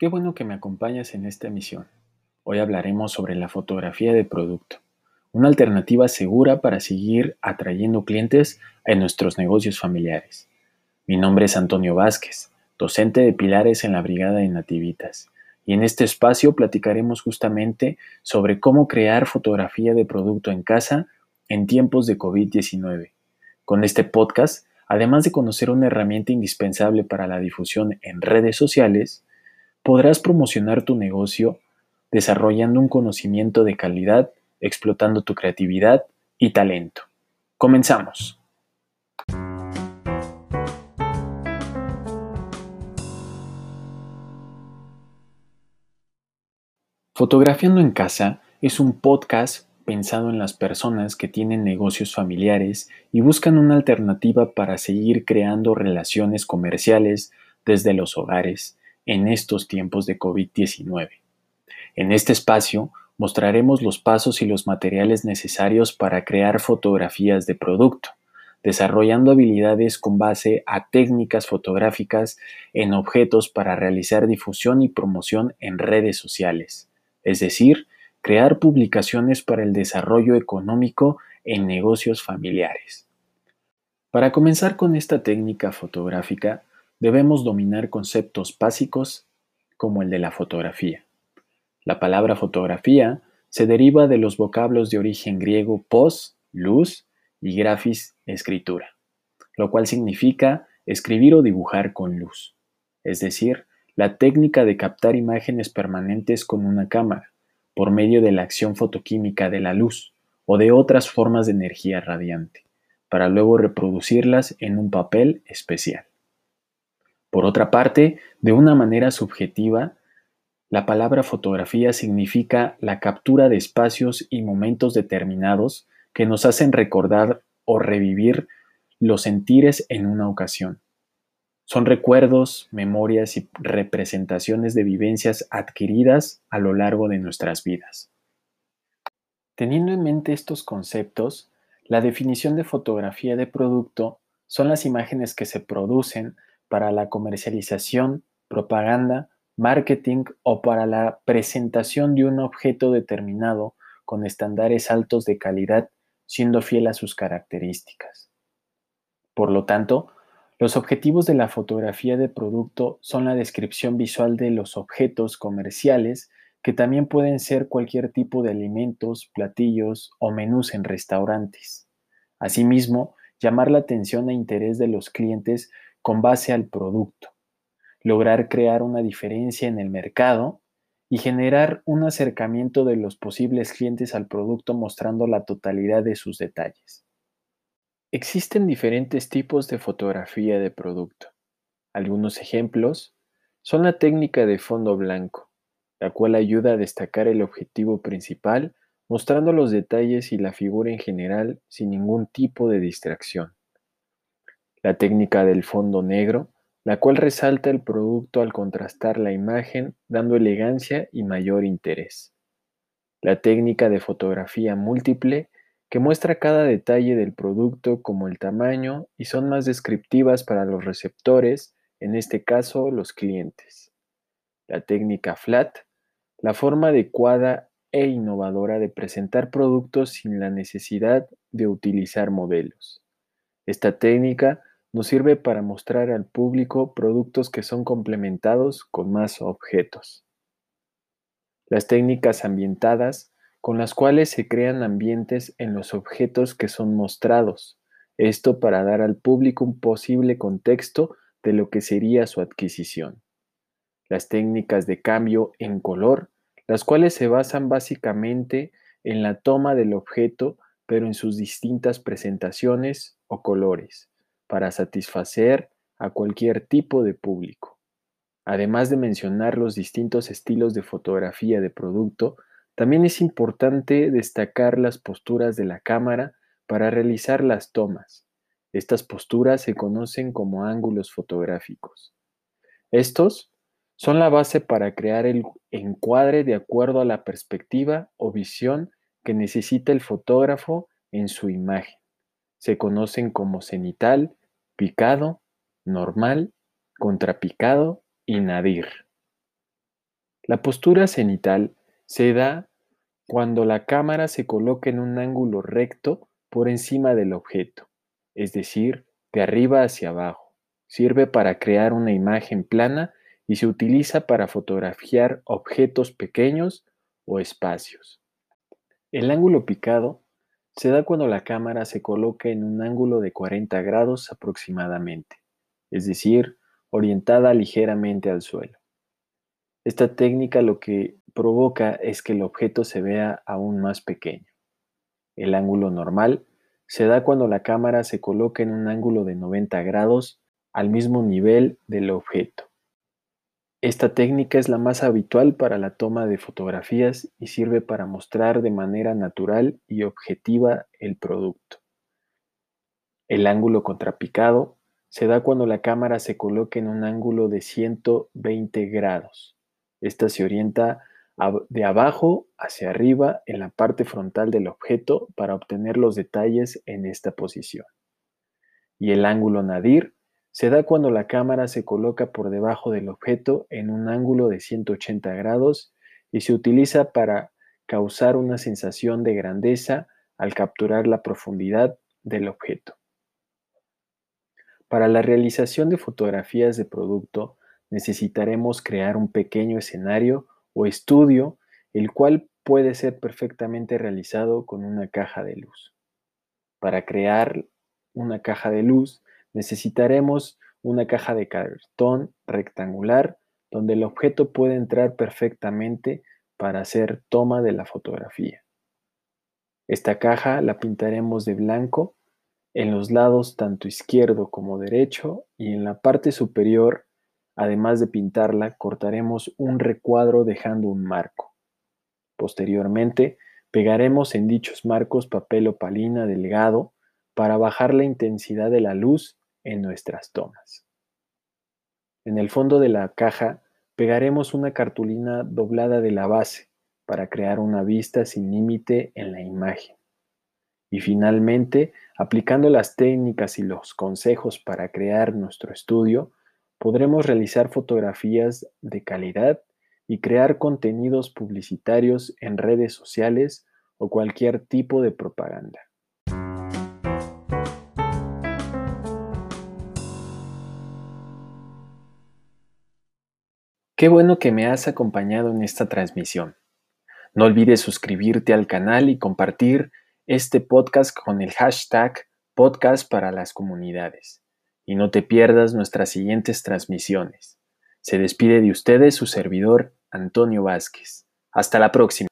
Qué bueno que me acompañas en esta emisión. Hoy hablaremos sobre la fotografía de producto, una alternativa segura para seguir atrayendo clientes en nuestros negocios familiares. Mi nombre es Antonio Vázquez, docente de Pilares en la Brigada de Nativitas, y en este espacio platicaremos justamente sobre cómo crear fotografía de producto en casa en tiempos de COVID-19. Con este podcast, además de conocer una herramienta indispensable para la difusión en redes sociales, podrás promocionar tu negocio desarrollando un conocimiento de calidad, explotando tu creatividad y talento. Comenzamos. Fotografiando en casa es un podcast pensado en las personas que tienen negocios familiares y buscan una alternativa para seguir creando relaciones comerciales desde los hogares en estos tiempos de COVID-19. En este espacio mostraremos los pasos y los materiales necesarios para crear fotografías de producto, desarrollando habilidades con base a técnicas fotográficas en objetos para realizar difusión y promoción en redes sociales, es decir, crear publicaciones para el desarrollo económico en negocios familiares. Para comenzar con esta técnica fotográfica, debemos dominar conceptos básicos como el de la fotografía. La palabra fotografía se deriva de los vocablos de origen griego pos, luz, y grafis, escritura, lo cual significa escribir o dibujar con luz, es decir, la técnica de captar imágenes permanentes con una cámara, por medio de la acción fotoquímica de la luz o de otras formas de energía radiante, para luego reproducirlas en un papel especial. Por otra parte, de una manera subjetiva, la palabra fotografía significa la captura de espacios y momentos determinados que nos hacen recordar o revivir los sentires en una ocasión. Son recuerdos, memorias y representaciones de vivencias adquiridas a lo largo de nuestras vidas. Teniendo en mente estos conceptos, la definición de fotografía de producto son las imágenes que se producen para la comercialización, propaganda, marketing o para la presentación de un objeto determinado con estándares altos de calidad, siendo fiel a sus características. Por lo tanto, los objetivos de la fotografía de producto son la descripción visual de los objetos comerciales, que también pueden ser cualquier tipo de alimentos, platillos o menús en restaurantes. Asimismo, llamar la atención e interés de los clientes con base al producto, lograr crear una diferencia en el mercado y generar un acercamiento de los posibles clientes al producto mostrando la totalidad de sus detalles. Existen diferentes tipos de fotografía de producto. Algunos ejemplos son la técnica de fondo blanco, la cual ayuda a destacar el objetivo principal mostrando los detalles y la figura en general sin ningún tipo de distracción la técnica del fondo negro, la cual resalta el producto al contrastar la imagen, dando elegancia y mayor interés. La técnica de fotografía múltiple, que muestra cada detalle del producto como el tamaño y son más descriptivas para los receptores, en este caso los clientes. La técnica flat, la forma adecuada e innovadora de presentar productos sin la necesidad de utilizar modelos. Esta técnica nos sirve para mostrar al público productos que son complementados con más objetos. Las técnicas ambientadas, con las cuales se crean ambientes en los objetos que son mostrados, esto para dar al público un posible contexto de lo que sería su adquisición. Las técnicas de cambio en color, las cuales se basan básicamente en la toma del objeto, pero en sus distintas presentaciones o colores para satisfacer a cualquier tipo de público. Además de mencionar los distintos estilos de fotografía de producto, también es importante destacar las posturas de la cámara para realizar las tomas. Estas posturas se conocen como ángulos fotográficos. Estos son la base para crear el encuadre de acuerdo a la perspectiva o visión que necesita el fotógrafo en su imagen. Se conocen como cenital, picado, normal, contrapicado y nadir. La postura cenital se da cuando la cámara se coloca en un ángulo recto por encima del objeto, es decir, de arriba hacia abajo. Sirve para crear una imagen plana y se utiliza para fotografiar objetos pequeños o espacios. El ángulo picado se da cuando la cámara se coloca en un ángulo de 40 grados aproximadamente, es decir, orientada ligeramente al suelo. Esta técnica lo que provoca es que el objeto se vea aún más pequeño. El ángulo normal se da cuando la cámara se coloca en un ángulo de 90 grados al mismo nivel del objeto. Esta técnica es la más habitual para la toma de fotografías y sirve para mostrar de manera natural y objetiva el producto. El ángulo contrapicado se da cuando la cámara se coloca en un ángulo de 120 grados. Esta se orienta de abajo hacia arriba en la parte frontal del objeto para obtener los detalles en esta posición. Y el ángulo nadir se da cuando la cámara se coloca por debajo del objeto en un ángulo de 180 grados y se utiliza para causar una sensación de grandeza al capturar la profundidad del objeto. Para la realización de fotografías de producto necesitaremos crear un pequeño escenario o estudio, el cual puede ser perfectamente realizado con una caja de luz. Para crear una caja de luz necesitaremos una caja de cartón rectangular donde el objeto puede entrar perfectamente para hacer toma de la fotografía. Esta caja la pintaremos de blanco en los lados tanto izquierdo como derecho y en la parte superior Además de pintarla, cortaremos un recuadro dejando un marco. Posteriormente, pegaremos en dichos marcos papel opalina delgado para bajar la intensidad de la luz en nuestras tomas. En el fondo de la caja pegaremos una cartulina doblada de la base para crear una vista sin límite en la imagen. Y finalmente, aplicando las técnicas y los consejos para crear nuestro estudio, podremos realizar fotografías de calidad y crear contenidos publicitarios en redes sociales o cualquier tipo de propaganda. Qué bueno que me has acompañado en esta transmisión. No olvides suscribirte al canal y compartir este podcast con el hashtag podcast para las comunidades y no te pierdas nuestras siguientes transmisiones. Se despide de ustedes su servidor Antonio Vázquez. Hasta la próxima.